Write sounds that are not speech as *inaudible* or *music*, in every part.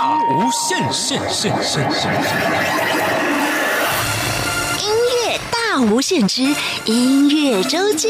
大无限限限限限！音乐大无限之音乐周记。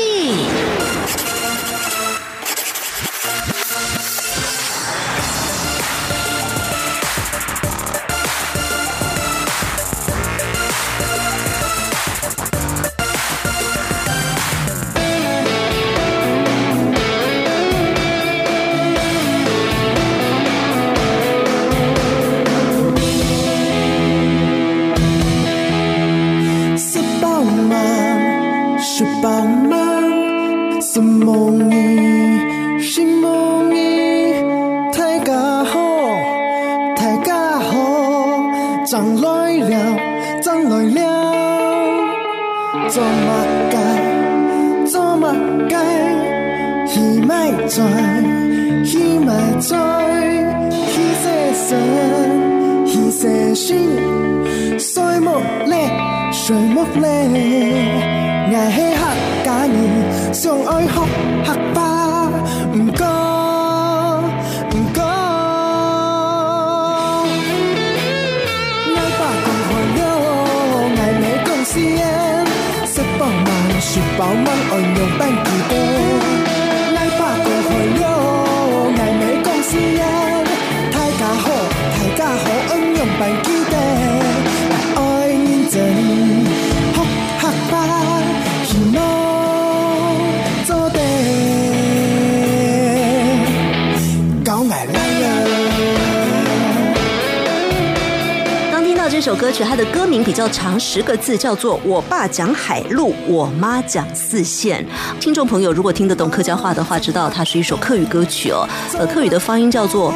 要长，十个字，叫做《我爸讲海陆，我妈讲四线》。听众朋友如果听得懂客家话的话，知道它是一首客语歌曲哦。呃，客语的发音叫做。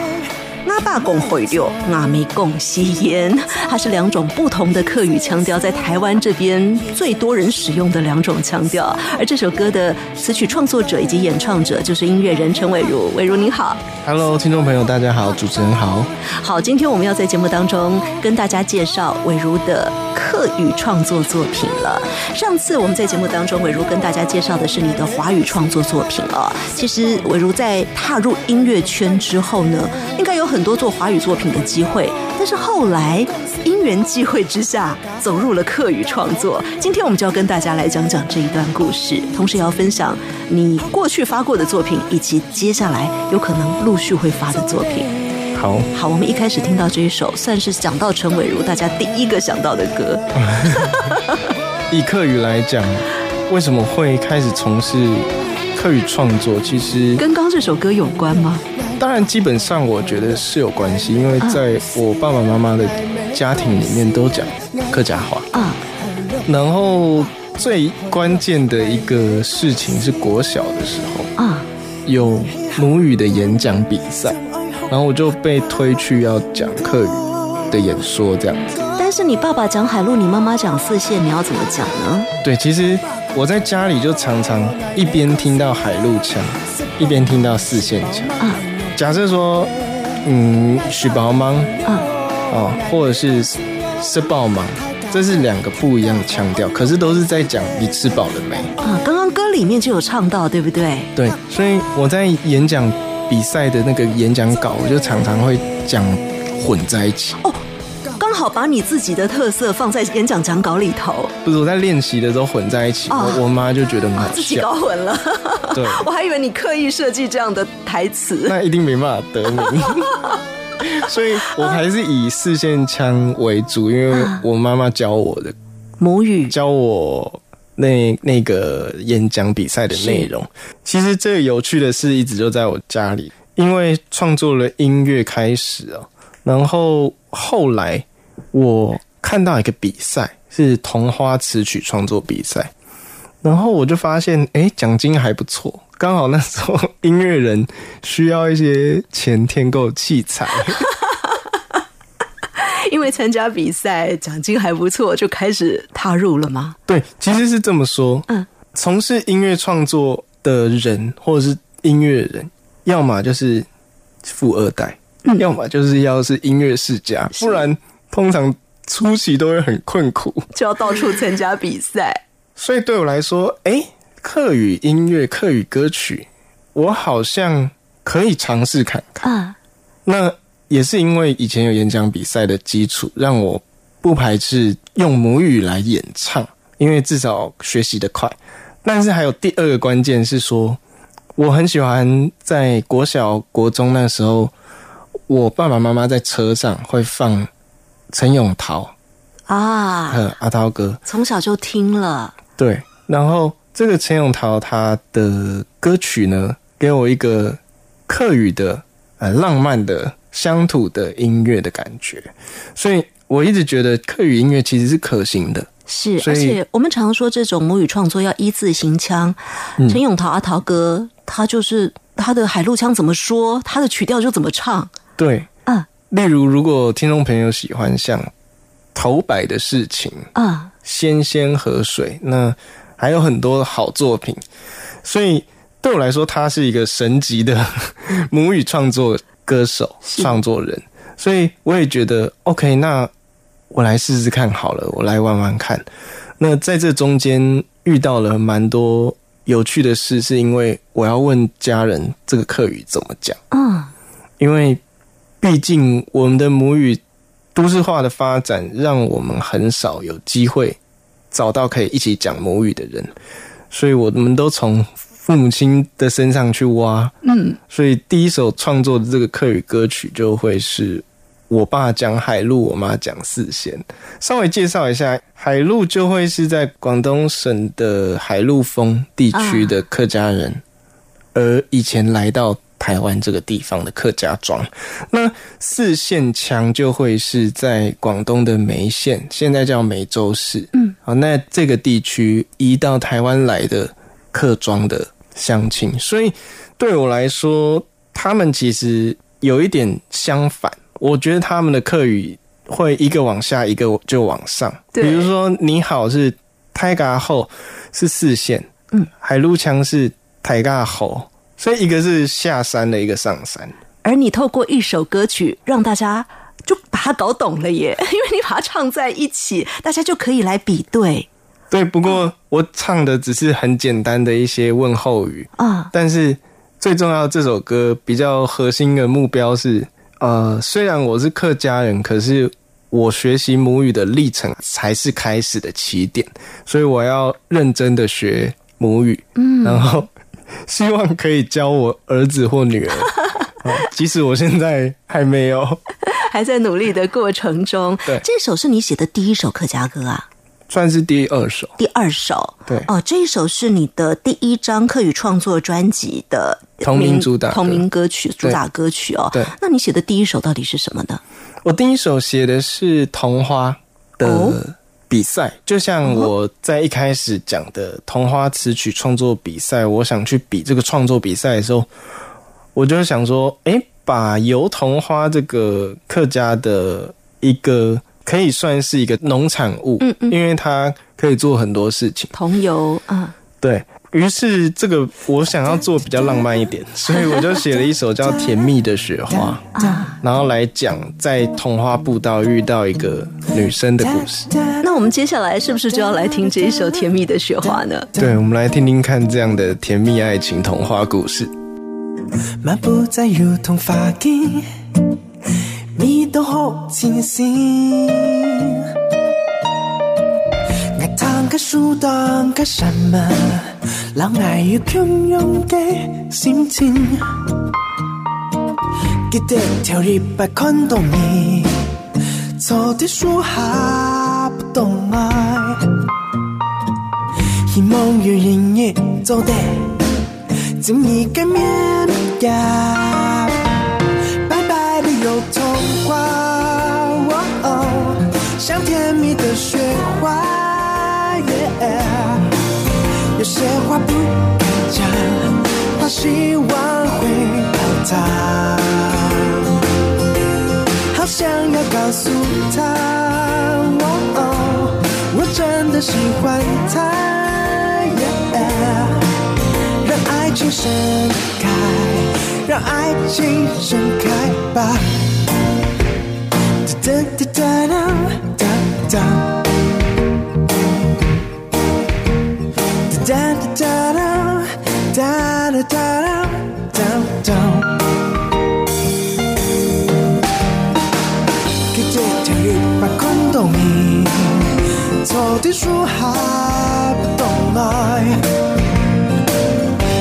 阿爸共会六，阿妹共吸烟，它是两种不同的客语腔调，在台湾这边最多人使用的两种腔调。而这首歌的词曲创作者以及演唱者就是音乐人陈伟如，伟如你好，Hello，听众朋友大家好，主持人好，好，今天我们要在节目当中跟大家介绍伟如的客语创作作品了。上次我们在节目当中，伟如跟大家介绍的是你的华语创作作品哦。其实伟如在踏入音乐圈之后呢，应该有很多做华语作品的机会，但是后来因缘际会之下走入了客语创作。今天我们就要跟大家来讲讲这一段故事，同时也要分享你过去发过的作品，以及接下来有可能陆续会发的作品。好，好，我们一开始听到这一首，算是讲到陈伟如大家第一个想到的歌。*laughs* 以客语来讲，为什么会开始从事客语创作？其实跟刚这首歌有关吗？当然，基本上我觉得是有关系，因为在我爸爸妈妈的家庭里面都讲客家话啊。然后最关键的一个事情是国小的时候啊，有母语的演讲比赛，然后我就被推去要讲客语的演说这样子。但是你爸爸讲海陆，你妈妈讲四线，你要怎么讲呢？对，其实我在家里就常常一边听到海陆腔，一边听到四线腔啊。假设说，嗯，许宝芒啊，哦，或者是吃饱吗，这是两个不一样的腔调，可是都是在讲你吃饱了没啊。刚刚歌里面就有唱到，对不对？对，所以我在演讲比赛的那个演讲稿，我就常常会讲混在一起哦。刚好把你自己的特色放在演讲讲稿里头，不是我在练习的时候混在一起，我我妈就觉得很好笑，自己搞混了。*laughs* 对，我还以为你刻意设计这样的台词，那一定没办法得名。*laughs* 所以我还是以四线腔为主，因为我妈妈教我的母语，教我那那个演讲比赛的内容。其实最有趣的事一直就在我家里，因为创作了音乐开始啊，然后后来我看到一个比赛是童话词曲创作比赛，然后我就发现，哎，奖金还不错。刚好那时候音乐人需要一些钱添购器材，*laughs* 因为参加比赛奖金还不错，就开始踏入了吗？对，其实是这么说。嗯，从事音乐创作的人或者是音乐人，要么就是富二代，嗯、要么就是要是音乐世家，不然通常初期都会很困苦，就要到处参加比赛。所以对我来说，哎。客语音乐、客语歌曲，我好像可以尝试看看。啊，那也是因为以前有演讲比赛的基础，让我不排斥用母语来演唱，因为至少学习的快。但是还有第二个关键是说，我很喜欢在国小、国中那时候，我爸爸妈妈在车上会放陈永桃啊，和阿涛哥，从小就听了，对，然后这个陈永桃他的歌曲呢，给我一个客语的呃浪漫的乡土的音乐的感觉，所以我一直觉得客语音乐其实是可行的。是，而且我们常说这种母语创作要一字行腔。嗯陈永桃阿桃哥，他就是他的海陆腔怎么说，他的曲调就怎么唱。对，嗯。例如如果听众朋友喜欢像头摆的事情、啊，仙仙河水，那还有很多好作品，所以对我来说，他是一个神级的 *laughs* 母语创作歌手、是。创作人，所以我也觉得 OK，那我来试试看好了，我来玩玩看。那在这中间遇到了蛮多有趣的事，是因为我要问家人这个客语怎么讲，嗯，因为毕竟我们的母语都市化的发展，让我们很少有机会找到可以一起讲母语的人，所以我们都从父母亲的身上去挖。嗯，所以第一首创作的这个客语歌曲就会是我爸讲海陆，我妈讲四线。稍微介绍一下，海陆就会是在广东省的海陆丰地区的客家人，而以前来到台湾这个地方的客家庄。那四线腔就会是在广东的梅县，现在叫梅州市。嗯，好，那这个地区移到台湾来的客庄的乡亲，所以对我来说，他们其实有一点相反。我觉得他们的客语会一个往下，一个就往上。比如说“你好”是泰嘎后是四线，嗯，海陆腔是台嘎后，所以一个是下山的，一个上山。而你透过一首歌曲，让大家就把它搞懂了耶，*laughs* 因为你把它唱在一起，大家就可以来比对对，不过我唱的只是很简单的一些问候语，啊。但是最重要，这首歌比较核心的目标是，呃，虽然我是客家人，可是我学习母语的历程才是开始的起点，所以我要认真的学母语，嗯，然后 *laughs* 希望可以教我儿子或女儿，*laughs* 啊即使我现在还没有，*laughs* 还在努力的过程中。对。这首是你写的第一首客家歌啊，算是第二首，第二首。对。哦，这一首是你的第一张客语创作专辑的同名主打歌。同名歌曲主打歌曲哦。对。那你写的第一首到底是什么呢？我第一首写的是童花哦。的比赛，就像我在一开始讲的童花词曲创作比赛，我想去比这个创作比赛的时候，我就想说，诶，把油桐花这个客家的一个可以算是一个农产物，嗯嗯。因为它可以做很多事情。桐油啊，对于是，这个我想要做比较浪漫一点，*laughs* 所以我就写了一首叫《甜蜜的雪花》，然后来讲在童话步道遇到一个女生的故事。那我们接下来是不是就要来听这一首《甜蜜的雪花》呢？对，我们来听听看这样的甜蜜爱情童话故事。漫步在如同发髻，你都好清醒。 ทา书แ个什么让爱ต่าง心情。记得跳นม看รัก的书下不懂爱，希望与人也走นึง个面颊白白没有童话像甜蜜的雪他。好想要告诉他，哦哦我真的喜欢他。Yeah 让爱情盛开，让爱情盛开吧。哒哒哒哒哒哒，哒哒哒哒哒哒哒 down, down. 给这条鱼把关到你，草地树下不动来，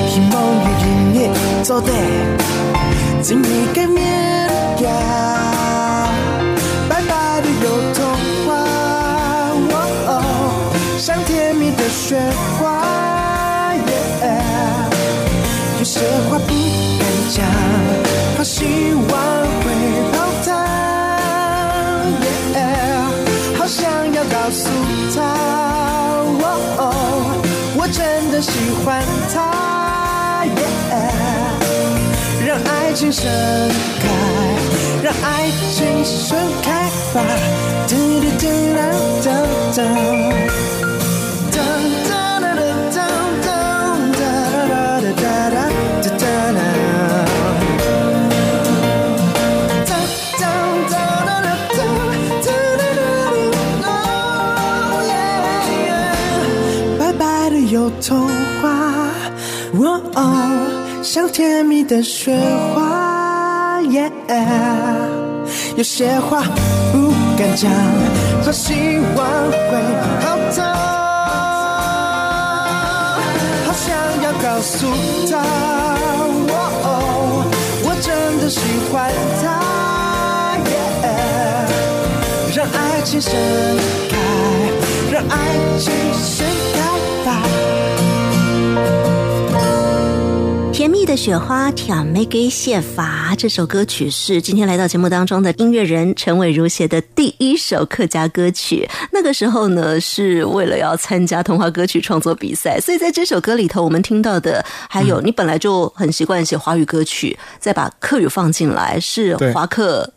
希望与音乐做得紧密见面呀。像甜蜜的雪花。有些话不敢讲，怕希望会泡汤。好想要告诉他，哦，我真的喜欢他，让爱情盛开，让爱情盛开吧，嘟嘟嘟啦哒哒，像甜蜜的雪花，耶。有些话不敢讲，怕希望会泡汤。好想要告诉他，哦哦，我真的喜欢他，让爱情盛开，让爱情盛开吧。甜蜜的雪花，挑妹给写法。这首歌曲是今天来到节目当中的音乐人陈伟如写的第一首客家歌曲。那个时候呢，是为了要参加童话歌曲创作比赛，所以在这首歌里头，我们听到的还有你本来就很习惯写华语歌曲，再把客语放进来，是华客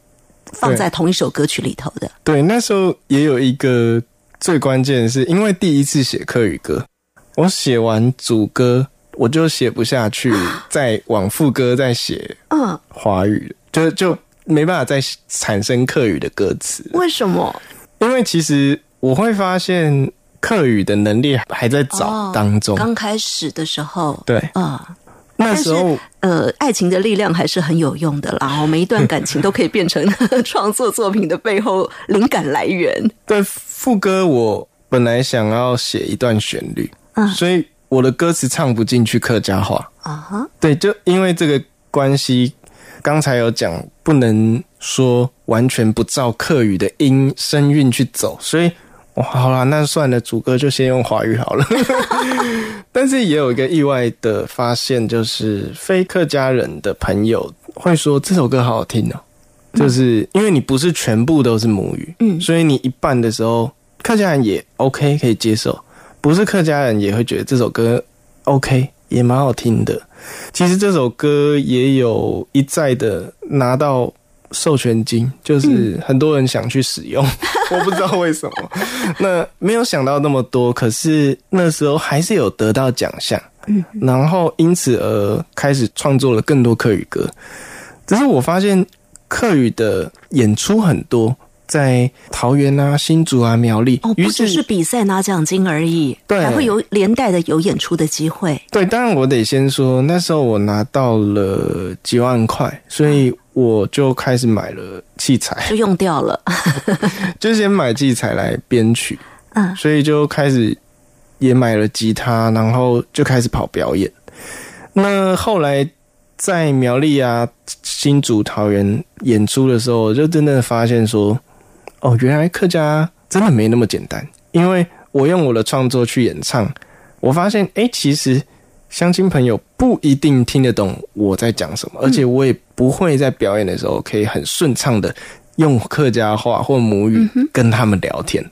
放在同一首歌曲里头的。对，那时候也有一个最关键的是，因为第一次写客语歌，我写完主歌我就写不下去，再往副歌再写嗯，华语，就就没办法再产生客语的歌词，为什么？因为其实我会发现客语的能力还在找当中，哦刚开始的时候，对，啊、那时候呃，爱情的力量还是很有用的啦。我每一段感情都可以变成 *laughs* 创作作品的背后灵感来源。对副歌我本来想要写一段旋律，嗯。所以我的歌词唱不进去客家话。啊哈，对，就因为这个关系，刚才有讲不能说完全不照客语的音声韵去走，所以哇，好啦，那算了，主歌就先用华语好了。*laughs* 但是也有一个意外的发现，就是非客家人的朋友会说这首歌好好听哦，就是因为你不是全部都是母语，嗯所以你一半的时候，客家人也 OK 可以接受，不是客家人也会觉得这首歌 OK 也蛮好听的。其实这首歌也有一再的拿到授权金，就是很多人想去使用，*laughs* 我不知道为什么。那没有想到那么多，可是那时候还是有得到奖项，嗯，然后因此而开始创作了更多客语歌。只是我发现客语的演出很多，在桃园啊、新竹啊、苗栗，哦，不只是比赛拿奖金而已，对还会有连带的有演出的机会。对，当然我得先说，那时候我拿到了几万块，所以我就开始买了器材，就用掉了，*laughs* 就先买器材来编曲，嗯所以就开始也买了吉他，然后就开始跑表演。那后来在苗栗啊、新竹、桃园演出的时候，我就真的发现说，哦，原来客家真的没那么简单。因为我用我的创作去演唱，我发现，哎，其实乡亲朋友不一定听得懂我在讲什么，而且我也不会在表演的时候可以很顺畅的用客家话或母语跟他们聊天，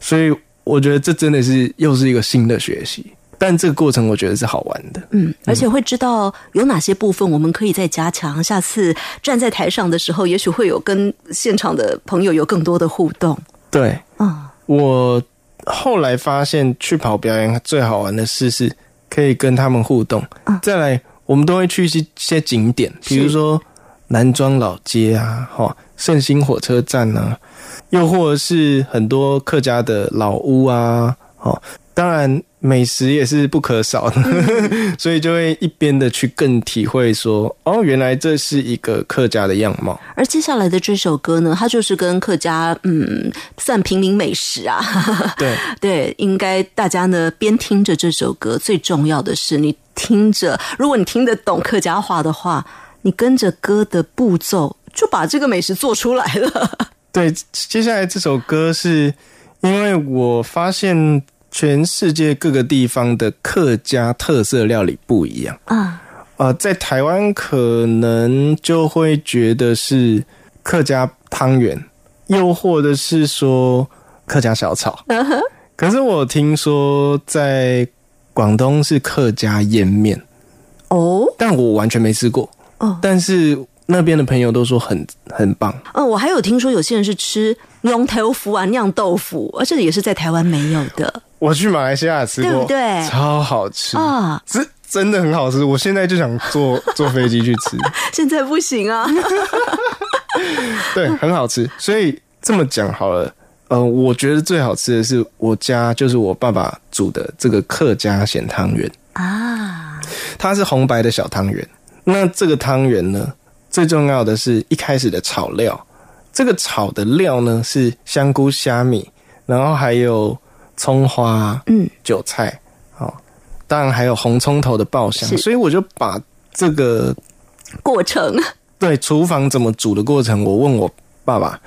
所以我觉得这真的是又是一个新的学习。但这个过程我觉得是好玩的，嗯，而且会知道有哪些部分我们可以再加强。下次站在台上的时候，也许会有跟现场的朋友有更多的互动。对，嗯，我后来发现去跑表演最好玩的事是可以跟他们互动。嗯再来，我们都会去一些景点，比如说南庄老街啊，哈，圣心火车站啊，又或者是很多客家的老屋啊，哦，当然美食也是不可少的，*laughs* 所以就会一边的去更体会说，哦，原来这是一个客家的样貌。而接下来的这首歌呢，它就是跟客家嗯算平民美食啊，*laughs* 对 *laughs* 对，应该大家呢边听着这首歌，最重要的是你听着，如果你听得懂客家话的话，你跟着歌的步骤就把这个美食做出来了。对，接下来这首歌是因为我发现全世界各个地方的客家特色料理不一样。啊，呃，在台湾可能就会觉得是客家汤圆，又或者是说客家小炒。*laughs* 可是我听说在广东是客家腌面，哦，但我完全没吃过。哦但是那边的朋友都说很很棒。嗯，我还有听说有些人是吃龙头腐啊酿豆腐，而这个也是在台湾没有的我去马来西亚吃过，对不对超好吃啊。这真的很好吃，我现在就想坐 *laughs* 坐飞机去吃。*laughs* 现在不行啊。*laughs* 对，很好吃。所以这么讲好了，呃，我觉得最好吃的是我家就是我爸爸煮的这个客家咸汤圆，啊，它是红白的小汤圆。那这个汤圆呢，最重要的是一开始的炒料，这个炒的料呢是香菇、虾米，然后还有葱花、嗯，韭菜，哦，当然还有红葱头的爆香，所以我就把这个过程。*laughs* 对厨房怎么煮的过程，我问我爸爸，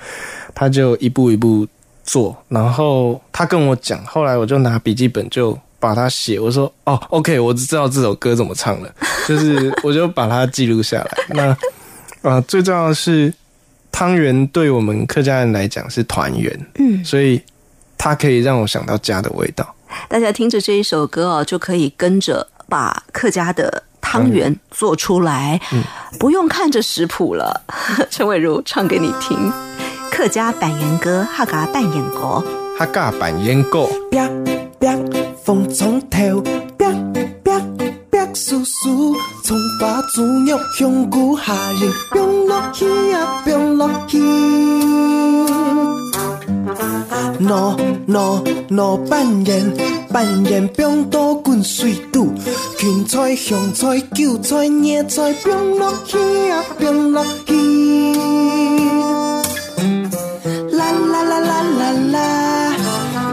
他就一步一步做，然后他跟我讲，后来我就拿笔记本就把它写，我说哦，OK，我知道这首歌怎么唱了，*laughs* 就是我就把它记录下来。*laughs* 那啊、呃最重要的是汤圆对我们客家人来讲是团圆，嗯，所以它可以让我想到家的味道。大家听着这一首歌哦，就可以跟着把客家的汤圆做出来，不用看着食谱了。*laughs* 陈伟如唱给你听，客家板圆歌，客家扮演歌。哈嘎板烟够，啪啪，风从头，啪啪啪，叔叔葱花猪肉香菇虾仁，冰落去啊，冰落去。喏喏喏扮演扮演冰刀滚水肚，芹菜香菜韭菜野菜，冰落去啊，冰落去。啦啦啦啦啦啦，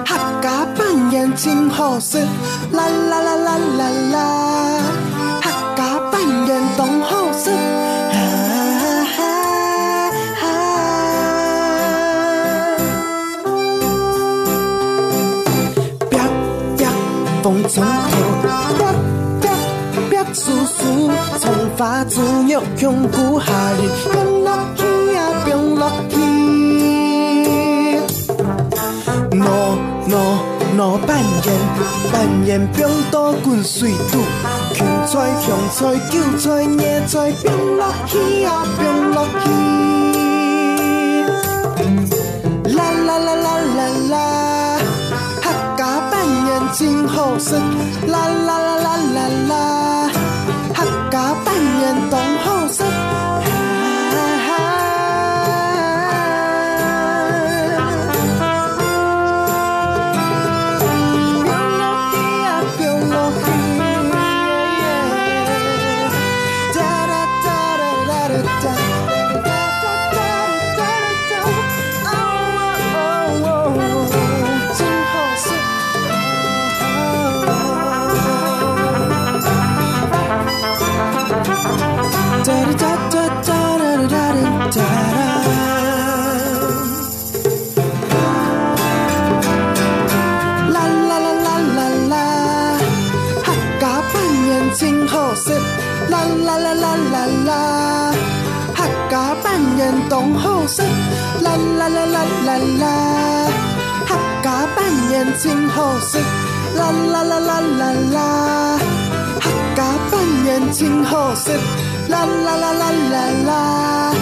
客家扮演真好食。啦啦啦啦啦啦，客家扮演懂好食。风从头，啪啪啪叔叔从花猪肉香菇下人，冰落去啊，冰落去。喏喏喏扮演扮演冰刀滚水肚，芹菜香菜韭菜野菜，冰落去啊，冰落去。啦啦啦啦啦啦，真好耍。啦啦啦啦啦啦，客家扮演同好耍。啦啦啦，客家扮演真好色。啦啦啦啦啦啦，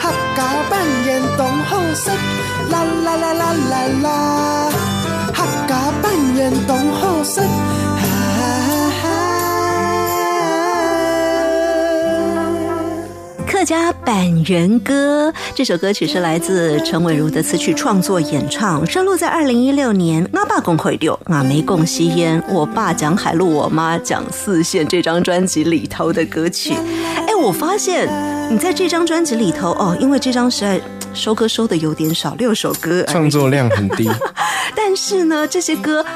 客家扮演懂好色。啦啦啦啦啦啦。客家扮演懂好色，家板垣歌》这首歌曲是来自陈伟如的词曲创作演唱，收录在二零一六年《阿爸共会六阿梅共吸烟》，我爸讲海陆，我妈讲四线这张专辑里头的歌曲。哎，我发现你在这张专辑里头哦，因为这张实在收歌收的有点少，六首歌，创作量很低。*laughs* 但是呢，这些歌。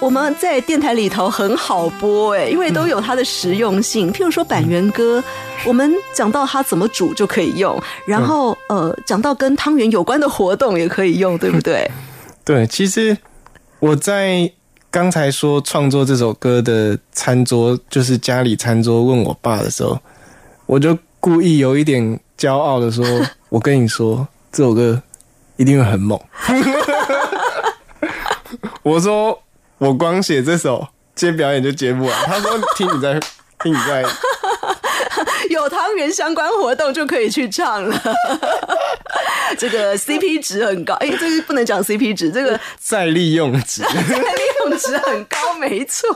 我们在电台里头很好播哎，因为都有它的实用性。譬如说板垣歌，我们讲到它怎么煮就可以用，然后呃，讲到跟汤圆有关的活动也可以用，对不对？*laughs* 对，其实我在刚才说创作这首歌的餐桌，就是家里餐桌，问我爸的时候，我就故意有一点骄傲的说：“ *laughs* 我跟你说，这首歌一定会很猛。*laughs* ”我说。我光写这首，接表演就接不完。他说：“听你在，*laughs* 听你在，有汤圆相关活动就可以去唱了。*laughs* 这个 CP 值很高，哎，这个不能讲 CP 值，这个再利用值，*laughs* 再利用值很高，没错。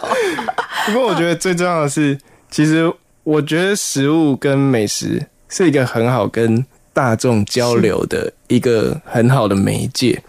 不过我觉得最重要的是，其实我觉得食物跟美食是一个很好跟大众交流的一个很好的媒介，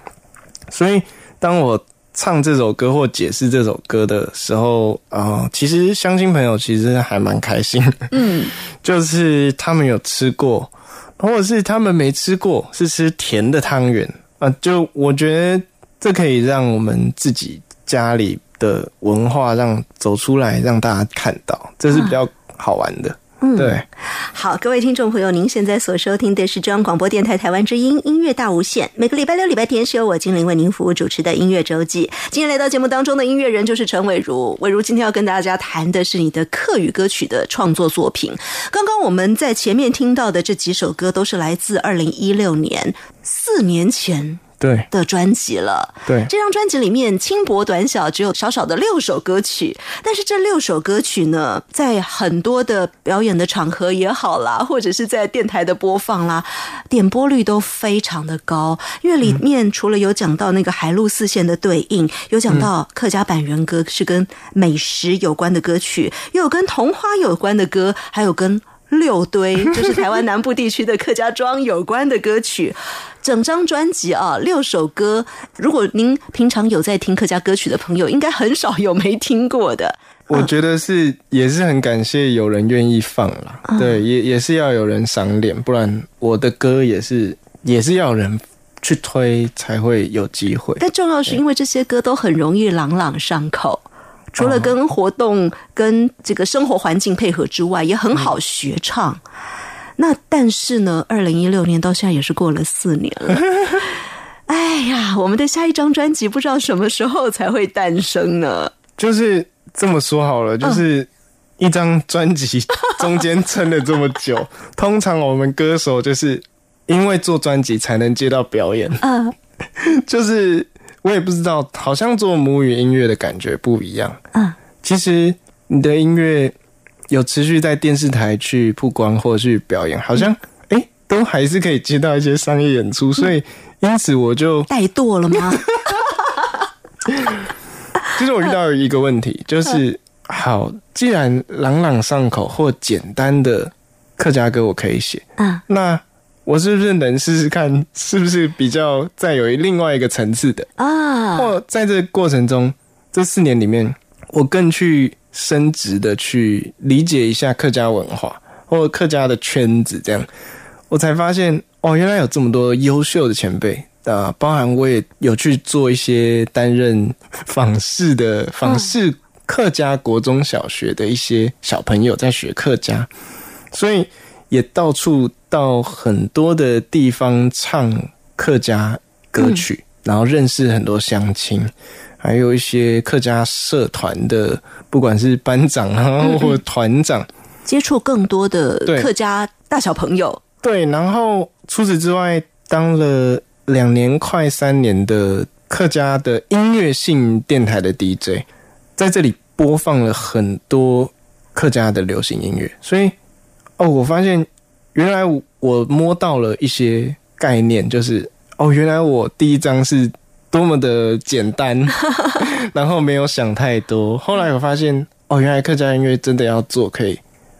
所以当我。唱这首歌或解释这首歌的时候啊，其实相亲朋友其实还蛮开心。嗯，*laughs* 就是他们有吃过，或者是他们没吃过，是吃甜的汤圆啊。就我觉得这可以让我们自己家里的文化让走出来，让大家看到，这是比较好玩的。嗯，对，好，各位听众朋友，您现在所收听的是中央广播电台台湾之音音乐大无限。每个礼拜六、礼拜天是由我精灵为您服务主持的音乐周记。今天来到节目当中的音乐人就是陈伟如，伟如今天要跟大家谈的是你的客语歌曲的创作作品。刚刚我们在前面听到的这几首歌都是来自二零一六年，四年前。对的专辑了，对这张专辑里面轻薄短小，只有少少的六首歌曲。但是这六首歌曲呢，在很多的表演的场合也好啦，*laughs* 或者是在电台的播放啦，点播率都非常的高。因为里面除了有讲到那个海陆四线的对应，有讲到客家版原歌是跟美食有关的歌曲，又有跟童话有关的歌，还有跟。六堆 *laughs* 就是台湾南部地区的客家庄有关的歌曲，整张专辑啊，六首歌。如果您平常有在听客家歌曲的朋友，应该很少有没听过的。我觉得是也是很感谢有人愿意放了，对，也也是要有人赏脸，不然我的歌也是也是要人去推才会有机会。但重要是因为这些歌都很容易朗朗上口。除了跟活动、跟这个生活环境配合之外，也很好学唱。那但是呢，二零一六年到现在也是过了四年了。*laughs* 哎呀，我们的下一张专辑不知道什么时候才会诞生呢？就是这么说好了，就是一张专辑中间撑了这么久。*laughs* 通常我们歌手就是因为做专辑才能接到表演。嗯，*laughs* 就是。我也不知道，好像做母语音乐的感觉不一样。嗯，其实你的音乐有持续在电视台去曝光或去表演，好像哎，都还是可以接到一些商业演出，所以因此我就怠惰了吗？其 *laughs* 实我遇到一个问题，就是好，既然朗朗上口或简单的客家歌我可以写，嗯，那。我是不是能试试看，是不是比较再有另外一个层次的啊？或在这过程中，这四年里面，我更去升职的去理解一下客家文化或客家的圈子，这样我才发现哦，原来有这么多优秀的前辈啊！包含我也有去做一些担任访视的访视客家国中小学的一些小朋友在学客家，所以也到处。到很多的地方唱客家歌曲，然后认识很多乡亲，还有一些客家社团的，不管是班长啊或团长，接触更多的客家大小朋友。对，然后除此之外，当了两年快三年的客家的音乐性电台的 DJ，在这里播放了很多客家的流行音乐，所以哦，我发现。原来我摸到了一些概念，就是哦，原来我第一章是多么的简单，*laughs* 然后没有想太多。后来我发现，哦，原来客家音乐真的要做，可以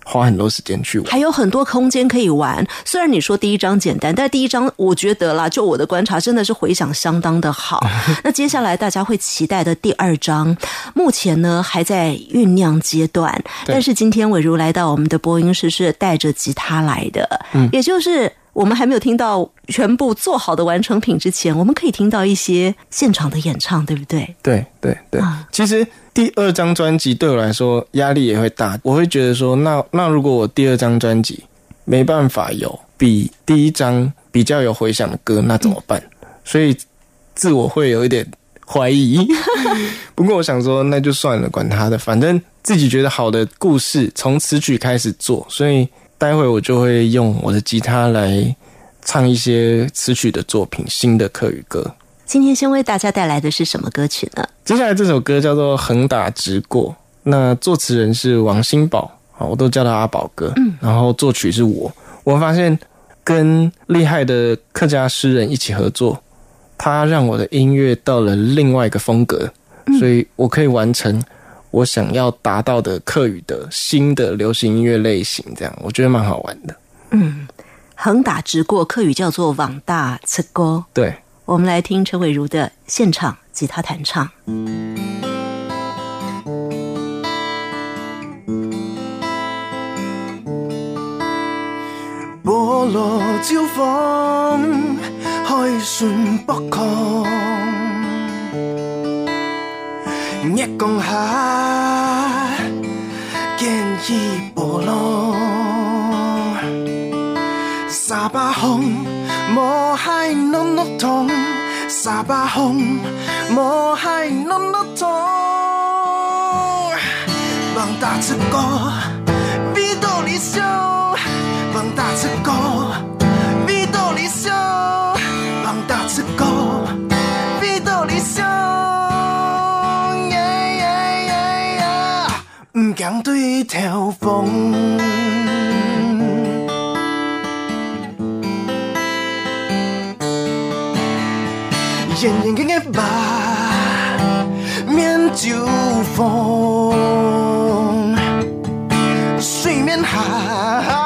花很多时间去玩。还有很多空间可以玩。虽然你说第一章简单，但第一章我觉得啦，就我的观察，真的是回想相当的好。*laughs* 那接下来大家会期待的第二章，目前呢还在酝酿阶段。但是今天伟如来到我们的播音室是带着吉他来的，嗯也就是。我们还没有听到全部做好的完成品之前，我们可以听到一些现场的演唱，对不对？对对对啊，其实第二张专辑对我来说压力也会大，我会觉得说，那那如果我第二张专辑没办法有比第一张比较有回响的歌，那怎么办？所以自我会有一点怀疑。*laughs* 不过我想说，那就算了，管他的，反正自己觉得好的故事从此曲开始做，所以待会我就会用我的吉他来唱一些词曲的作品，新的客语歌。今天先为大家带来的是什么歌曲呢？接下来这首歌叫做《横打直过》，那作词人是王新宝，啊，我都叫他阿宝哥。嗯，然后作曲是我。我发现跟厉害的客家诗人一起合作，他让我的音乐到了另外一个风格，所以我可以完成我想要达到的客语的新的流行音乐类型。这样我觉得蛮好玩的。嗯横打直过，客语叫做“网大刺歌对，”。我们来听陈伟如的现场吉他弹唱。波羅招風，開船北抗。一降下，見伊波浪。沙巴紅，莫海濃濃痛。沙巴紅，莫海濃濃痛。望大之歌，比多理想。望大之歌，驚對條風。炎炎嘅嘅吧，免酒風，水面寒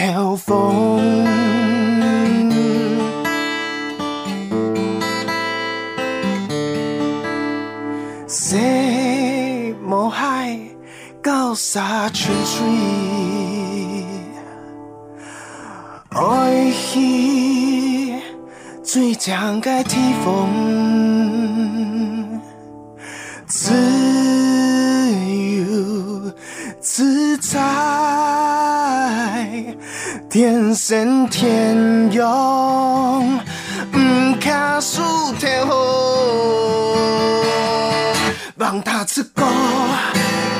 對條風。西無海，高沙泉水。愛去最強嘅地方，天生天用，唔卡數天空，望大之歌，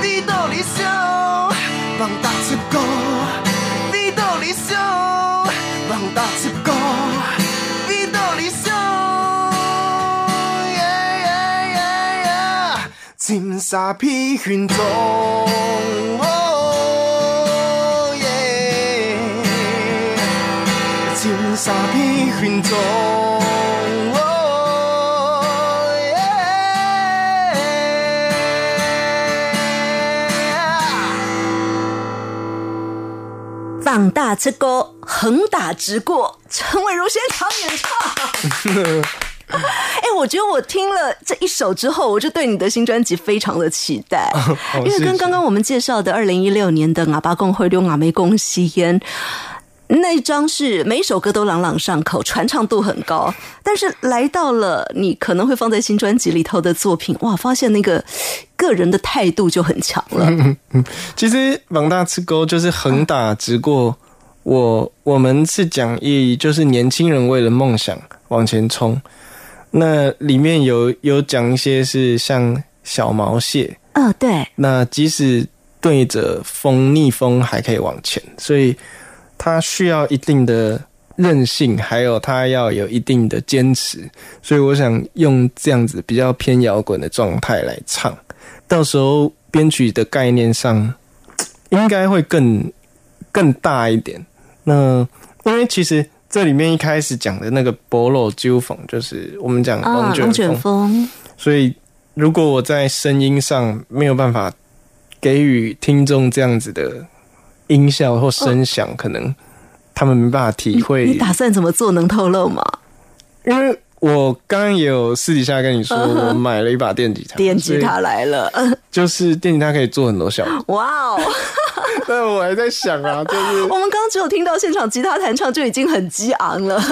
你到理想，望大之歌。你到理想，望大之歌，你到理想，耶耶耶耶，金沙披雲中，放大之歌，横打直过，陈伟如先场演唱。哎、我觉得我听了这一首之后，我就对你的新专辑非常的期待，*laughs* 因为跟刚刚我们介绍的二零一六年的《哑巴共会六哑梅共吸烟》那一张是每首歌都朗朗上口，传唱度很高，但是来到了你可能会放在新专辑里头的作品，哇，发现那个个人的态度就很强了。*laughs* 其实王大吃钩就是横打直过。我我们是讲义就是年轻人为了梦想往前冲，那里面有有讲一些是像小毛蟹，嗯、对，那即使对着风逆风还可以往前，所以它需要一定的韧性，还有它要有一定的坚持。所以我想用这样子比较偏摇滚的状态来唱，到时候编曲的概念上应该会更更大一点。那因为其实这里面一开始讲的那个波洛鸠风，就是我们讲啊，龙卷，风，所以如果我在声音上没有办法给予听众这样子的音效或声响，可能他们没办法体会。你打算怎么做？能透露吗？因为我刚刚也有私底下跟你说，我买了一把电吉他，电吉他来了，就是电吉他可以做很多效果，*laughs* 哇哦！*laughs* 但我还在想啊，*laughs* 就是我们刚刚只有听到现场吉他弹唱就已经很激昂了，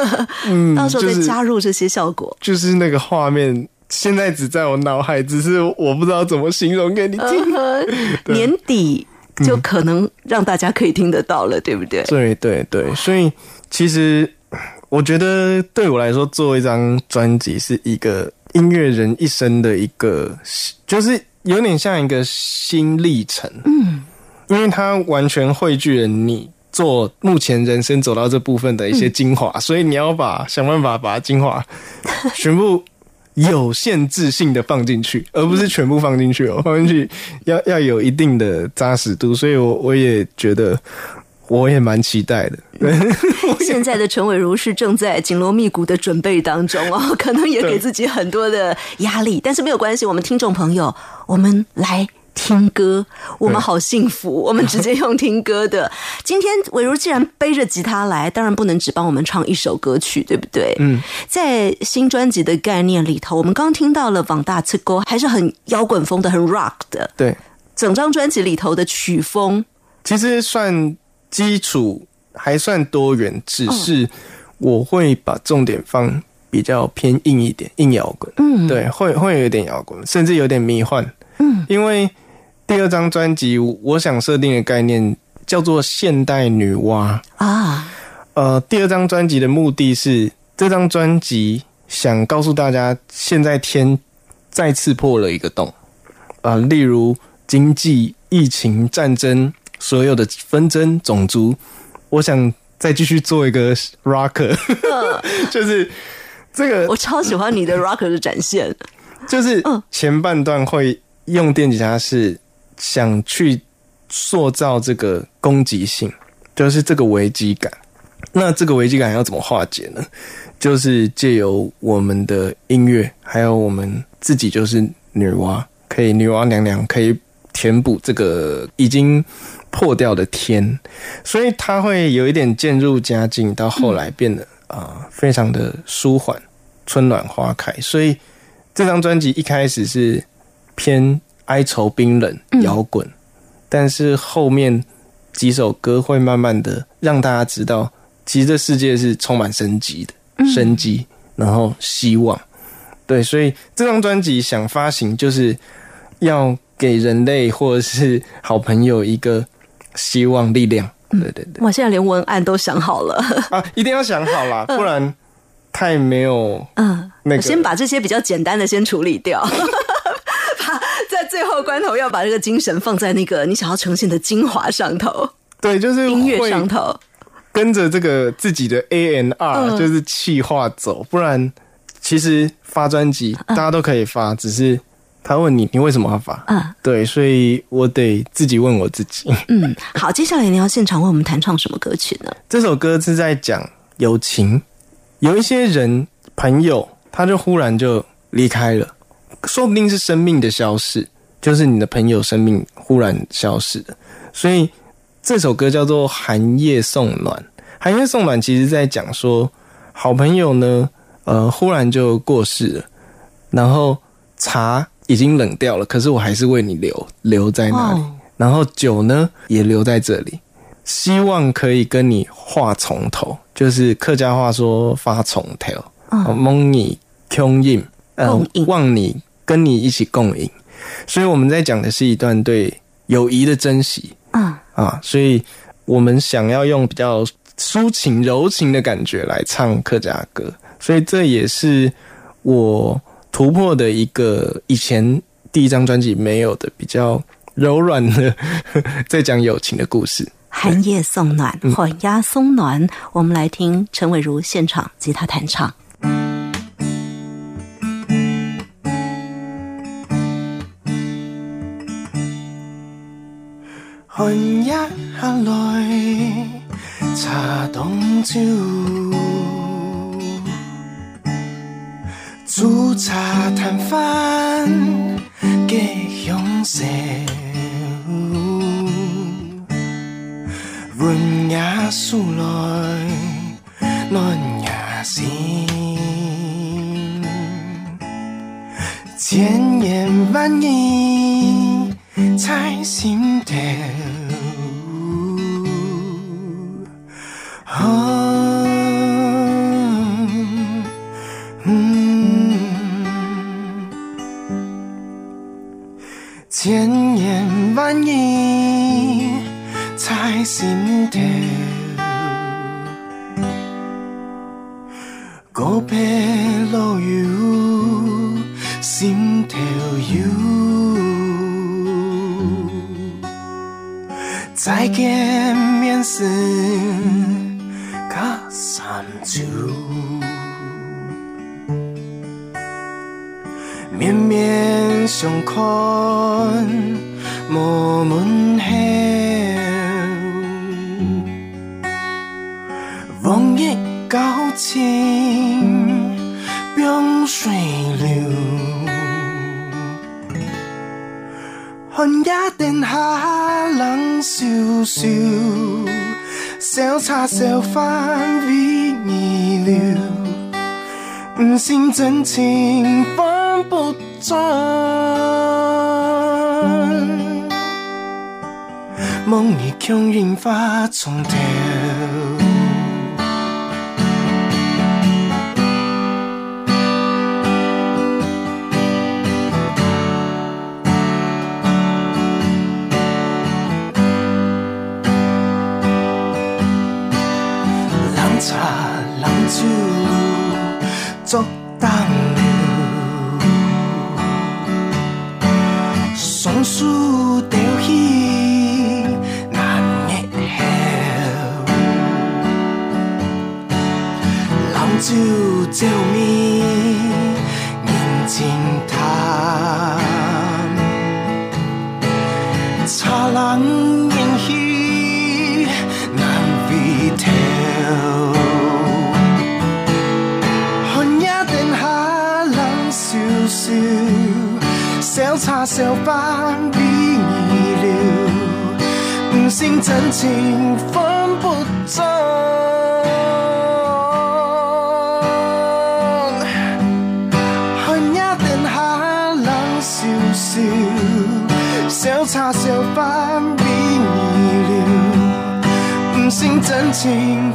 嗯，到时候再加入这些效果。就是那个画面，现在只在我脑海，只是我不知道怎么形容给你听。年底就可能让大家可以听得到了，对不对？对对对，所以其实我觉得对我来说，做一张专辑是一个音乐人一生的一个，就是有点像一个新历程。嗯，因为它完全汇聚了你做目前人生走到这部分的一些精华，所以你要把想办法把精华全部。有限制性的放进去，而不是全部放进去哦。*laughs* 放进去要要有一定的扎实度，所以我我也觉得我也蛮期待的。*laughs* 现在的陈伟如是正在紧锣密鼓的准备当中哦，*laughs* 可能也给自己很多的压力，但是没有关系。我们听众朋友，我们来听歌，我们好幸福，我们直接用听歌的。今天伟如既然背着吉他来，当然不能只帮我们唱一首歌曲，对不对？嗯，在新专辑的概念里头，我们刚听到了《网大刺沟》，还是很摇滚风的，很 rock 的。对，整张专辑里头的曲风，其实算基础还算多元，只是我会把重点放比较偏硬一点，硬摇滚。嗯，对，会会有一点摇滚，甚至有点迷幻。嗯，因为第二张专辑，我想设定的概念叫做现代女娲。啊，呃，第二张专辑的目的是，这张专辑想告诉大家，现在天再次破了一个洞啊、例如经济、疫情、战争，所有的纷争、种族，我想再继续做一个 rocker，*laughs* 就是这个我超喜欢你的 rocker 的展现。*laughs* 就是嗯前半段会用电吉他是想去塑造这个攻击性，就是这个危机感。那这个危机感要怎么化解呢？就是借由我们的音乐，还有我们自己就是女娲，可以女娲娘娘可以填补这个已经破掉的天，所以它会有一点渐入佳境，到后来变得啊、非常的舒缓，春暖花开。所以这张专辑一开始是偏哀愁冰冷摇滚，但是后面几首歌会慢慢的让大家知道，其实这世界是充满生机的，生机，然后希望。对，所以这张专辑想发行，就是要给人类或者是好朋友一个希望、力量。对对对，哇，现在连文案都想好了。啊，一定要想好啦，*laughs* 不然太没有嗯，那先把这些比较简单的先处理掉，最后关头要把这个精神放在那个你想要呈现的精华上头，对，就是音乐上头。跟着这个自己的 A N R，、嗯就是气化走，不然其实发专辑大家都可以发，只是他问你你为什么要发？嗯对，所以我得自己问我自己。嗯，好，接下来你要现场为我们弹唱什么歌曲呢？这首歌是在讲友情，有一些人朋友他就忽然就离开了，说不定是生命的消逝，就是你的朋友生命忽然消失。了，所以这首歌叫做《寒夜送暖》。寒夜送暖其实在讲说，好朋友呢，呃，忽然就过世了，然后茶已经冷掉了，可是我还是为你留留在那里，哦。然后酒呢也留在这里，希望可以跟你话从头，就是客家话说发从头，嗯。蒙你共饮，呃望你跟你一起共饮，所以我们在讲的是一段对友谊的珍惜嗯啊，所以我们想要用比较抒情柔情的感觉来唱客家歌，所以这也是我突破的一个以前第一张专辑没有的比较柔软的 *laughs* 在讲友情的故事。寒夜送暖，缓压松暖。我们来听陈伟如现场吉他弹唱。寒夜下来，茶冻酒，煮茶谈饭，吉享受。温也诉来，暖也心，千言万语在心头。啊，嗯，千言万语在心头。告别路有心头有。再见面时，隔三秋。绵绵相看，无门后。往日交情，冰水流。寒夜灯下笑笑，小茶小饭为你留。唔信真情分不转，梦里强忍花从头。茶人酒，作当流。松树调戏难日后，人酒照面小茶小饭比你留，唔信真情分不准。寒夜灯下人笑笑，小茶小饭比你留。唔信真情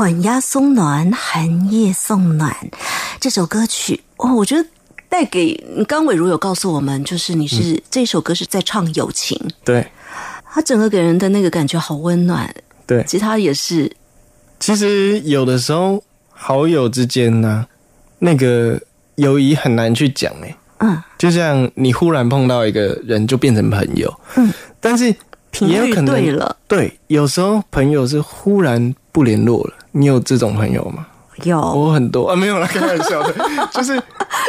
缓压送暖，寒夜送暖。这首歌曲哦，我觉得带给刚伟如有告诉我们，就是你是、这首歌是在唱友情，对他整个给人的那个感觉好温暖。对，吉他也是，其实有的时候好友之间呢、那个友谊很难去讲诶、嗯，就像你忽然碰到一个人就变成朋友，嗯，但是也有可能对了，对，有时候朋友是忽然不联络了。你有这种朋友吗？有。我很多啊，没有啦，开玩笑的，*laughs* 就是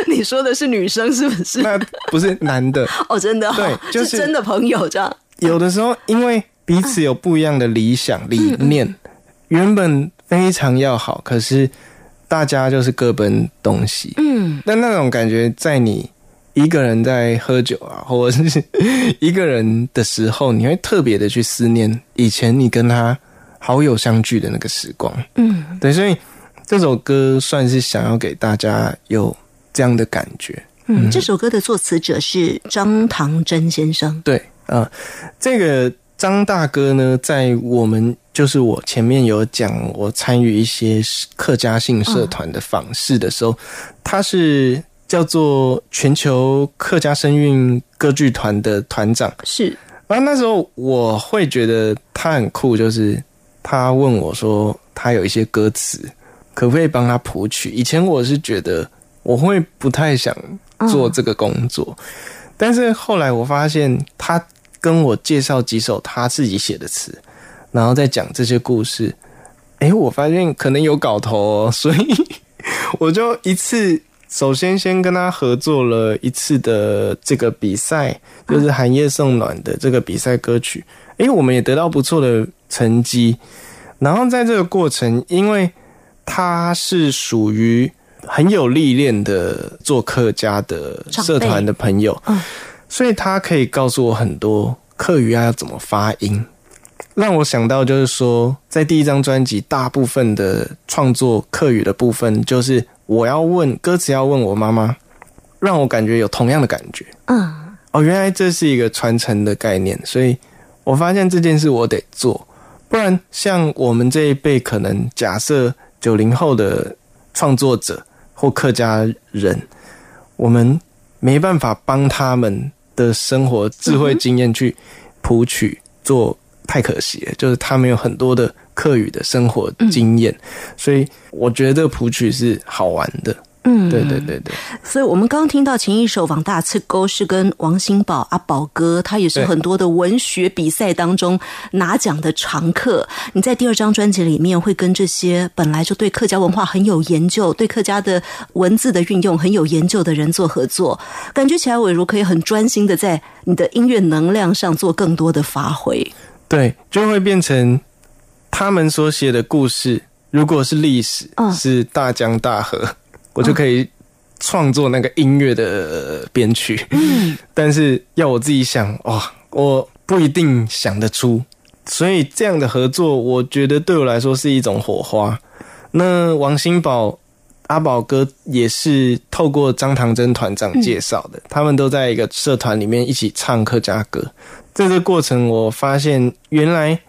你说的是女生是不是？那不是男的，*laughs* 哦，真的哦、对就是真的朋友这样。有的时候因为彼此有不一样的理想理念，原本非常要好，可是大家就是各奔东西。嗯，但那种感觉，在你一个人在喝酒啊，或者是 *laughs* 一个人的时候，你会特别的去思念以前你跟他好友相聚的那个时光。嗯，对，所以这首歌算是想要给大家有这样的感觉。嗯，这首歌的作词者是张唐真先生。对啊、呃这个张大哥呢，在我们就是我前面有讲，我参与一些客家性社团的访视的时候，他是叫做全球客家声韵歌剧团的团长。是，然后那时候我会觉得他很酷，就是他问我说，他有一些歌词，可不可以帮他谱曲？以前我是觉得我会不太想做这个工作，但是后来我发现他。跟我介绍几首他自己写的词，然后再讲这些故事。诶，我发现可能有搞头哦，所以我就一次首先先跟他合作了一次的这个比赛，就是《寒夜送暖》的这个比赛歌曲。诶，我们也得到不错的成绩。然后在这个过程，因为他是属于很有历练的做客家的社团的朋友，嗯。所以他可以告诉我很多客语要怎么发音，让我想到就是说，在第一张专辑大部分的创作客语的部分，就是我要问歌词要问我妈妈，让我感觉有同样的感觉。嗯，哦，原来这是一个传承的概念，所以我发现这件事我得做，不然像我们这一辈，可能假设九零后的创作者或客家人，我们没办法帮他们。的生活智慧经验去谱曲做太可惜了，就是他们有很多的课语的生活经验，所以我觉得谱曲是好玩的。嗯，对对对对，所以我们刚刚听到前一首《王大刺沟》是跟王新宝阿宝哥，他也是很多的文学比赛当中拿奖的常客。你在第二张专辑里面会跟这些本来就对客家文化很有研究、对客家的文字的运用很有研究的人做合作，感觉起来伟如可以很专心的在你的音乐能量上做更多的发挥。对，就会变成他们所写的故事，如果是历史，是大江大河。我就可以创作那个音乐的编曲，但是要我自己想哇，我不一定想得出。所以这样的合作，我觉得对我来说是一种火花。那王新宝、阿宝哥也是透过张唐真团长介绍的，他们都在一个社团里面一起唱客家歌。在这过程，我发现原来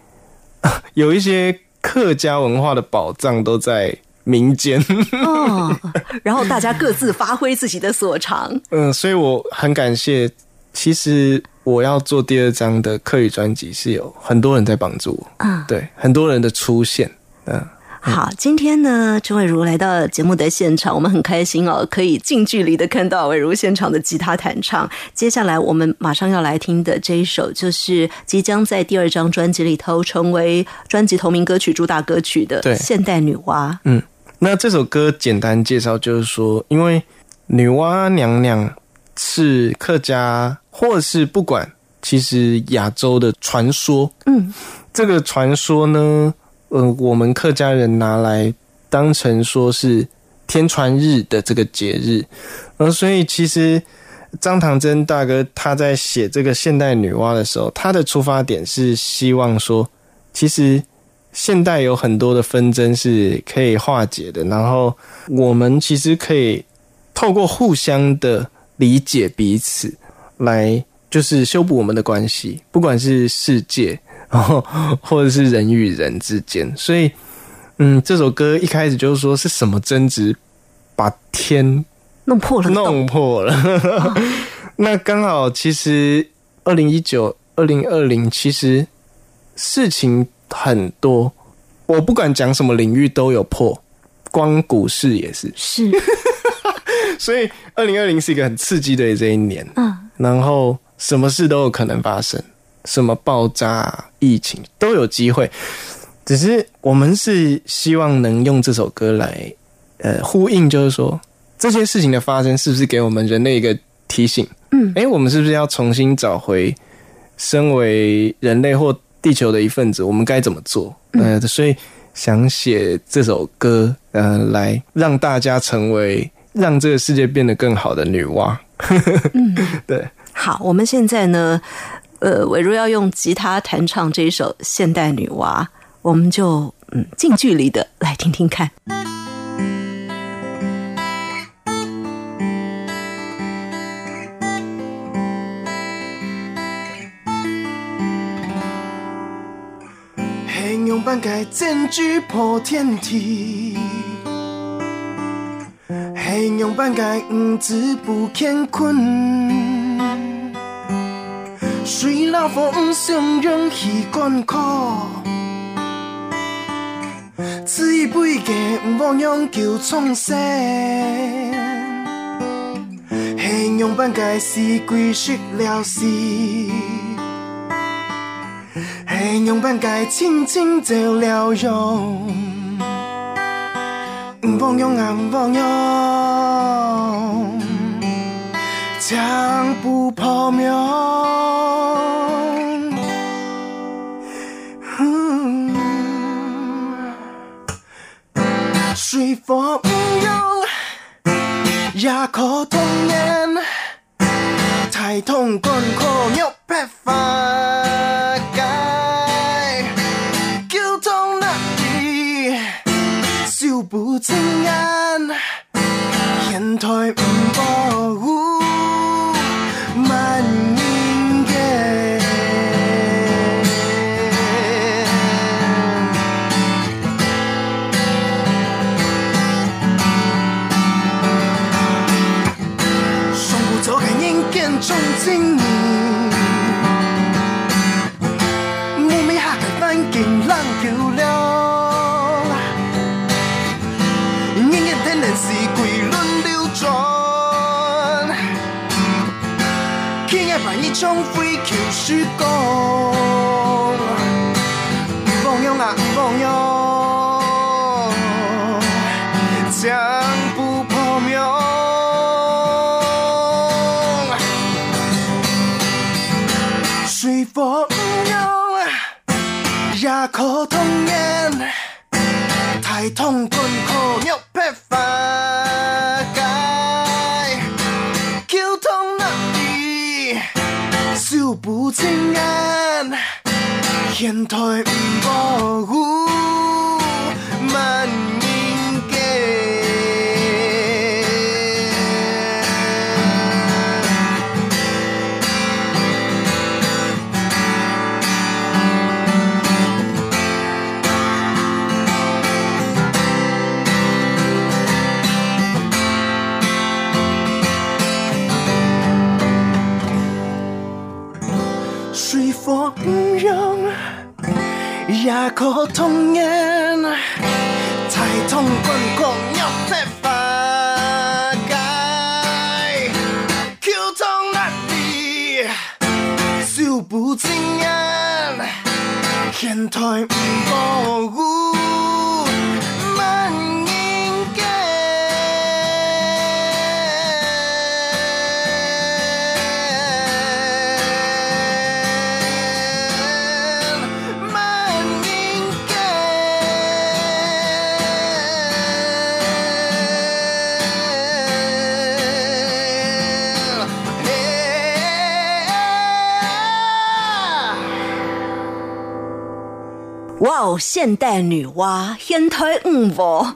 *laughs* 有一些客家文化的宝藏都在。民间哦，*laughs* 然后大家各自发挥自己的所长。嗯，所以我很感谢。其实我要做第二张的客语专辑，是有很多人在帮助我。嗯，对，很多人的出现。嗯。好，今天呢，陈伟如来到节目的现场，我们很开心哦，可以近距离的看到伟如现场的吉他弹唱。接下来我们马上要来听的这一首，就是即将在第二张专辑里头成为专辑同名歌曲、主打歌曲的《现代女娲》。嗯。那这首歌简单介绍，就是说，因为女娲娘娘是客家，或是不管，其实亚洲的传说。嗯，这个传说呢，嗯，我们客家人拿来当成说是天传日的这个节日。嗯，所以其实张唐真大哥他在写这个现代女娲的时候，他的出发点是希望说，其实。现代有很多的纷争是可以化解的，然后我们其实可以透过互相的理解彼此，来就是修补我们的关系，不管是世界，然后或者是人与人之间。所以，嗯，这首歌一开始就是说是什么争执把天弄破了，弄破了。那刚好，其实二零一九、二零二零，其实事情。很多，我不管讲什么领域都有破，光股市也是。是，*laughs* 所以二零二零是一个很刺激的这一年。嗯，然后什么事都有可能发生，什么爆炸、疫情都有机会。只是我们是希望能用这首歌来，呃，呼应，就是说这些事情的发生是不是给我们人类一个提醒？嗯，哎，我们是不是要重新找回身为人类或地球的一份子，我们该怎么做？呃，所以想写这首歌，呃，来让大家成为让这个世界变得更好的女娲。嗯，*laughs* 对。好，我们现在呢，呃，伟如要用吉他弹唱这一首《现代女娲》，我们就嗯近距离的来听听看。半改占据破天地，黑羊半改五子不乾坤，水老风相容气干苦，此一辈个无用求创生，黑羊半改是归失了事。黑用半改轻轻走了容，唔忘用啊唔忘用，将不破灭。嗯水火不容，也可同年。太痛干苦有办法不清眼，现台唔保护万应嘅。双步走开眼见中情衝飛橋輸講，唔放用啊唔放用，將不破滅。水火不容，也可同源。太痛困苦有辦法不清眼，現台唔保護也可同源。太痛困苦有辦法解，叫痛那地笑不清眼，現台唔保護现代女娲天推五波，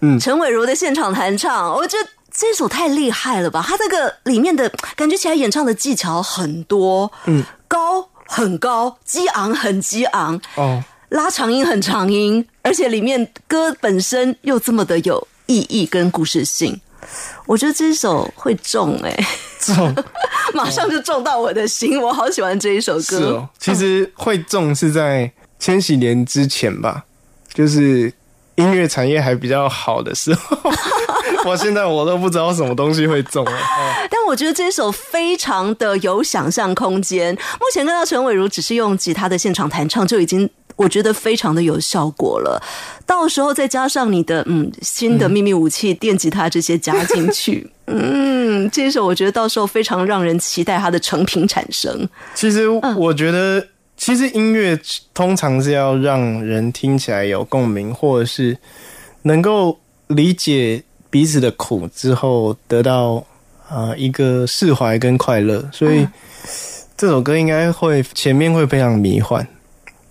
嗯。陈伟如的现场弹唱，我觉得这首太厉害了吧！他这个里面的感觉起来演唱的技巧很多，嗯，高很高，激昂很激昂，哦，拉长音很长音，而且里面歌本身又这么的有意义跟故事性。我觉得这首会中哎、这种 *laughs* 马上就中到我的心，我好喜欢这一首歌。是哦，其实会中是在千禧年之前吧，就是音乐产业还比较好的时候。*laughs* 我现在我都不知道什么东西会中了。哦但我觉得这首非常的有想象空间。目前看到陈伟如只是用吉他的现场弹唱，就已经我觉得非常的有效果了。到时候再加上你的嗯新的秘密武器电吉他这些加进去，嗯，这首我觉得到时候非常让人期待它的成品产生。其实我觉得，其实音乐通常是要让人听起来有共鸣，或者是能够理解彼此的苦之后，得到呃一个释怀跟快乐。所以这首歌应该会前面会非常迷幻，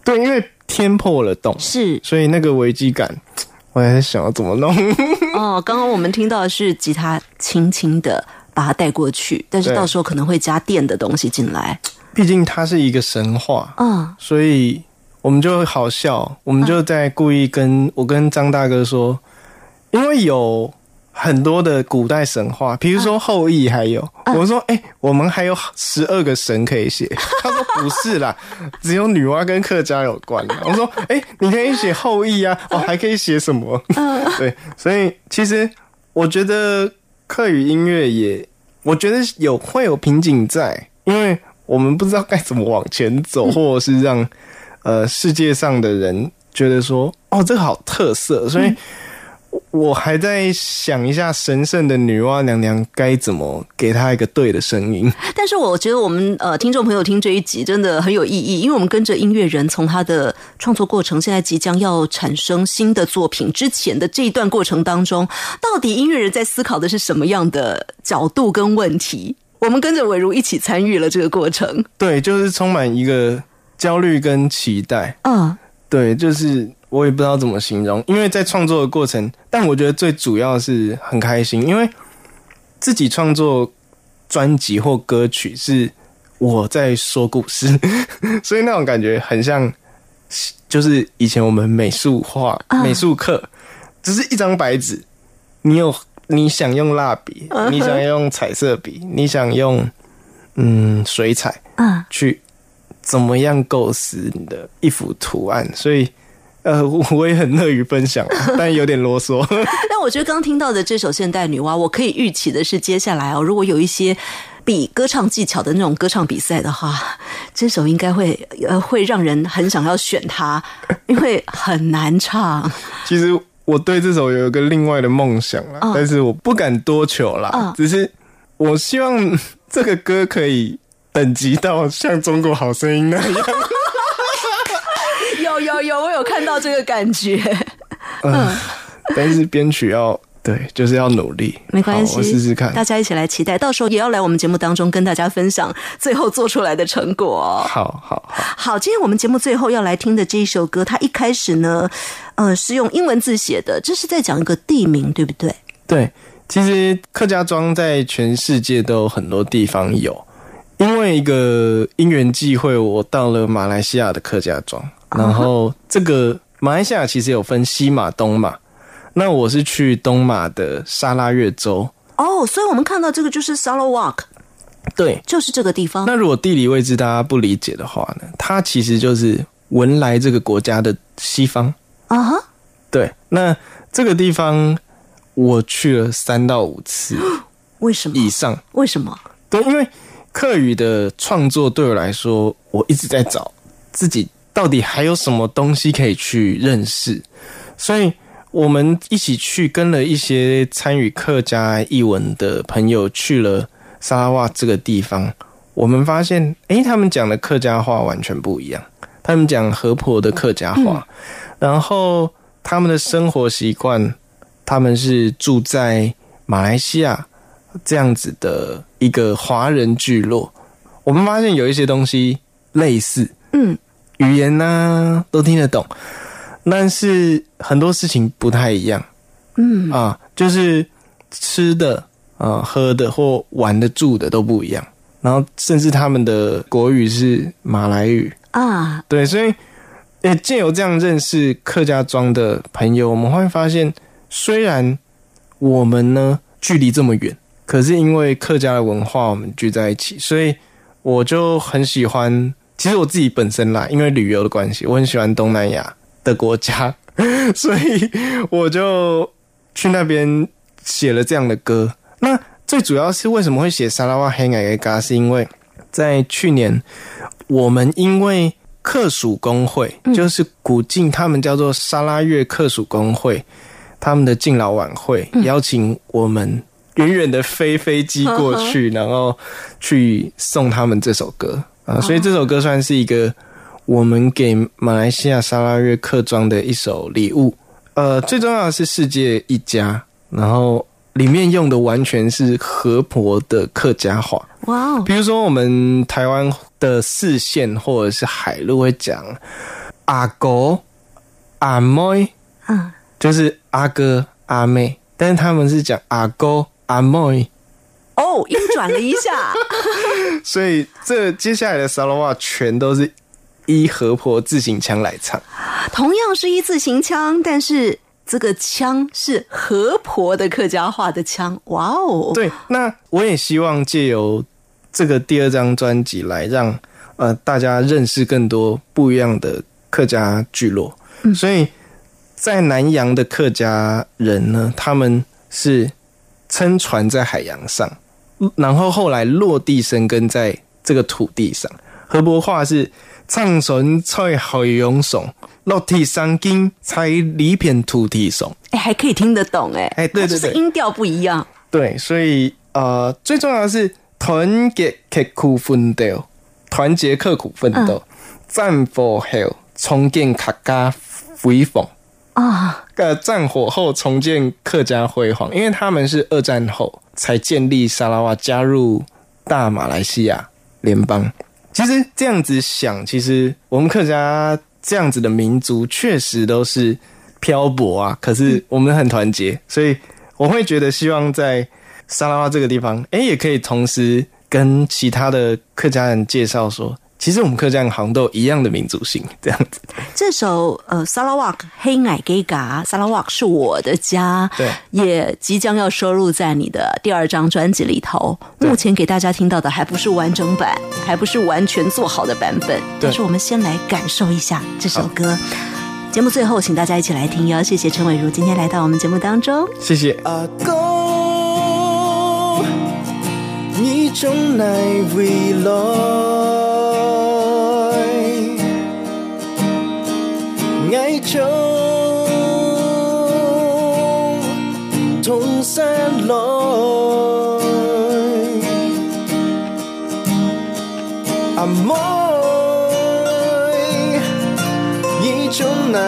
对，因为天破了洞，是所以那个危机感，我还在想要怎么弄。*laughs* 哦，刚刚我们听到的是吉他轻轻的把它带过去，但是到时候可能会加电的东西进来。毕竟它是一个神话，嗯，所以我们就好笑，我们就在故意跟我跟张大哥说，因为有很多的古代神话，比如说后羿，还有、我说，哎、我们还有十二个神可以写。*laughs* 他说不是啦，只有女娲跟客家有关的。我说，哎、你可以写后羿啊，哦，还可以写什么？*laughs* 对，所以其实我觉得客语音乐也，我觉得有会有瓶颈在，因为我们不知道该怎么往前走，或者是让呃世界上的人觉得说，哦，这个好特色，所以。我还在想一下神圣的女娲娘娘该怎么给她一个对的声音。但是我觉得我们呃听众朋友听这一集真的很有意义，因为我们跟着音乐人从他的创作过程，现在即将要产生新的作品之前的这一段过程当中，到底音乐人在思考的是什么样的角度跟问题？我们跟着伟如一起参与了这个过程。对，就是充满一个焦虑跟期待。嗯对，就是我也不知道怎么形容，因为在创作的过程，但我觉得最主要是很开心，因为自己创作专辑或歌曲是我在说故事，*laughs* 所以那种感觉很像，就是以前我们美术画、啊美术课，只是一张白纸，你有你想用蜡笔，你想用彩色笔，你想用嗯水彩，嗯，去怎么样构思你的一幅图案，所以呃，我我也很乐于分享，*laughs* 但有点啰嗦。*laughs* 但我觉得刚听到的这首《现代女娲》，我可以预期的是，接下来哦，如果有一些比歌唱技巧的那种歌唱比赛的话，这首应该会呃会让人很想要选它，因为很难唱。*laughs* 其实我对这首有一个另外的梦想啦，嗯但是我不敢多求啦，嗯只是我希望这个歌可以等级到像《中国好声音》那样。*laughs* 有有有，我有看到这个感觉。嗯，但是编曲要对，就是要努力。没关系，我试试看。大家一起来期待，到时候也要来我们节目当中跟大家分享最后做出来的成果哦。好好好，好，今天我们节目最后要来听的这一首歌，它一开始呢，呃，是用英文字写的，这是在讲一个地名，对不对？对，其实客家庄在全世界都有很多地方有，因为一个因缘际会，我到了马来西亚的客家庄，然后这个马来西亚其实有分西马、东马，那我是去东马的沙拉越州。哦，所以我们看到这个就是 Sarawak，对，就是这个地方。那如果地理位置大家不理解的话呢，它其实就是文莱这个国家的西方。啊哈，对，那这个地方我去了三到五次 *gasps* 为什么？以上。为什么？对，因为客语的创作对我来说，我一直在找自己到底还有什么东西可以去认识，所以我们一起去跟了一些参与客家译文的朋友去了沙拉瓦这个地方，我们发现，诶，他们讲的客家话完全不一样，他们讲河婆的客家话，然后他们的生活习惯，他们是住在马来西亚这样子的一个华人聚落，我们发现有一些东西类似，嗯，语言呢、都听得懂，但是很多事情不太一样，嗯。啊，就是吃的啊、喝的或玩的、住的都不一样，然后甚至他们的国语是马来语，啊，对，所以也借由这样认识客家庄的朋友，我们会发现，虽然我们呢距离这么远，可是因为客家的文化，我们聚在一起，所以我就很喜欢。其实我自己本身啦，因为旅游的关系，我很喜欢东南亚的国家，*laughs* 所以我就去那边写了这样的歌。那最主要是为什么会写沙拉瓦黑矮给嘎，是因为在去年我们因为客属工会，就是古晋他们叫做沙拉越客属工会，他们的敬老晚会、邀请我们远远的飞飞机过去，*laughs* 然后去送他们这首歌。啊，所以这首歌算是一个我们给马来西亚沙拉越客庄的一首礼物。呃，最重要的是世界一家，然后里面用的完全是河婆的客家话。哇哦，比如说我们台湾的四县或者是海陆会讲阿哥、阿妹，嗯，就是阿哥、阿妹，但是他们是讲阿哥、阿妹，哦，音转了一下，*laughs* 所以这接下来的沙拉话全都是依河婆自行腔来唱。同样是一字行腔，但是这个腔是河婆的客家话的腔。哇哦！对，那我也希望借由这个第二张专辑来让呃大家认识更多不一样的客家聚落。所以在南洋的客家人呢，他们是撑船在海洋上，然后后来落地生根在这个土地上。河伯话是唱船在海洋上，落地生根在里片土地上。哎，还可以听得懂哎，哎对对对就是音调不一样。对，所以呃，最重要的是团结刻苦奋斗，团结刻苦奋斗，战火后重建客家辉煌。啊，呃，战火后重建客家辉煌，因为他们是二战后才建立沙拉瓦，加入大马来西亚联邦。其实这样子想，其实我们客家这样子的民族确实都是漂泊啊，可是我们很团结，所以我会觉得希望在沙拉瓦这个地方，诶，也可以同时跟其他的客家人介绍说，其实我们客家人好像都有一样的民族性，这样子。这首呃《萨拉瓦克黑矮 gay 嘎》，萨拉瓦克是我的家，对，也即将要收录在你的第二张专辑里头。目前给大家听到的还不是完整版，还不是完全做好的版本，但是我们先来感受一下这首歌。节目最后，请大家一起来听哟！谢谢陈伟如今天来到我们节目当中。谢谢。阿公，你从哪回来？爱从同山來，阿妹，你從哪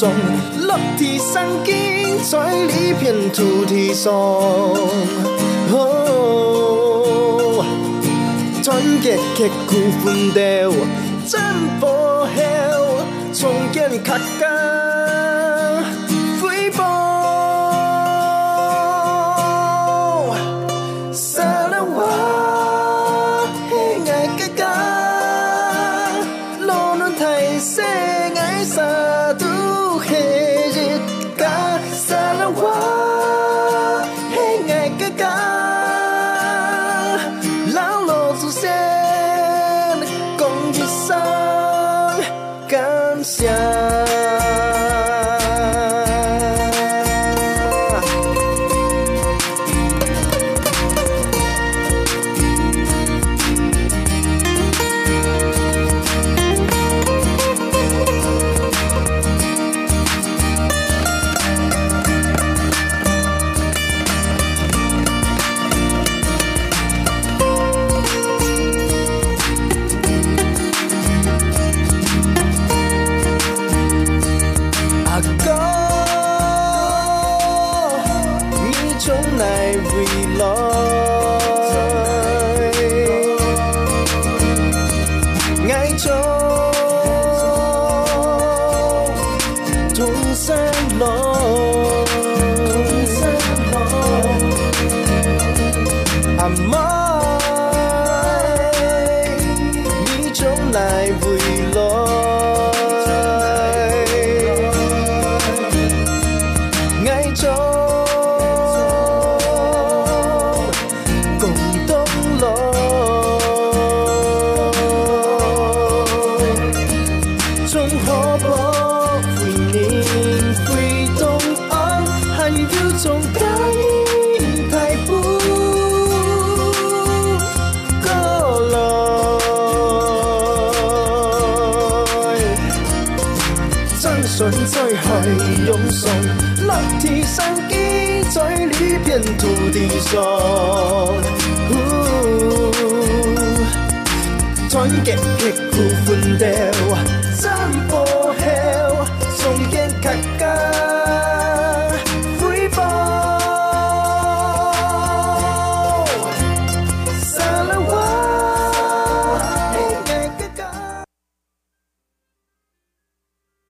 海涌上，落地生根在呢片土地上。哦，團結刻苦奮鬥，真火後重建客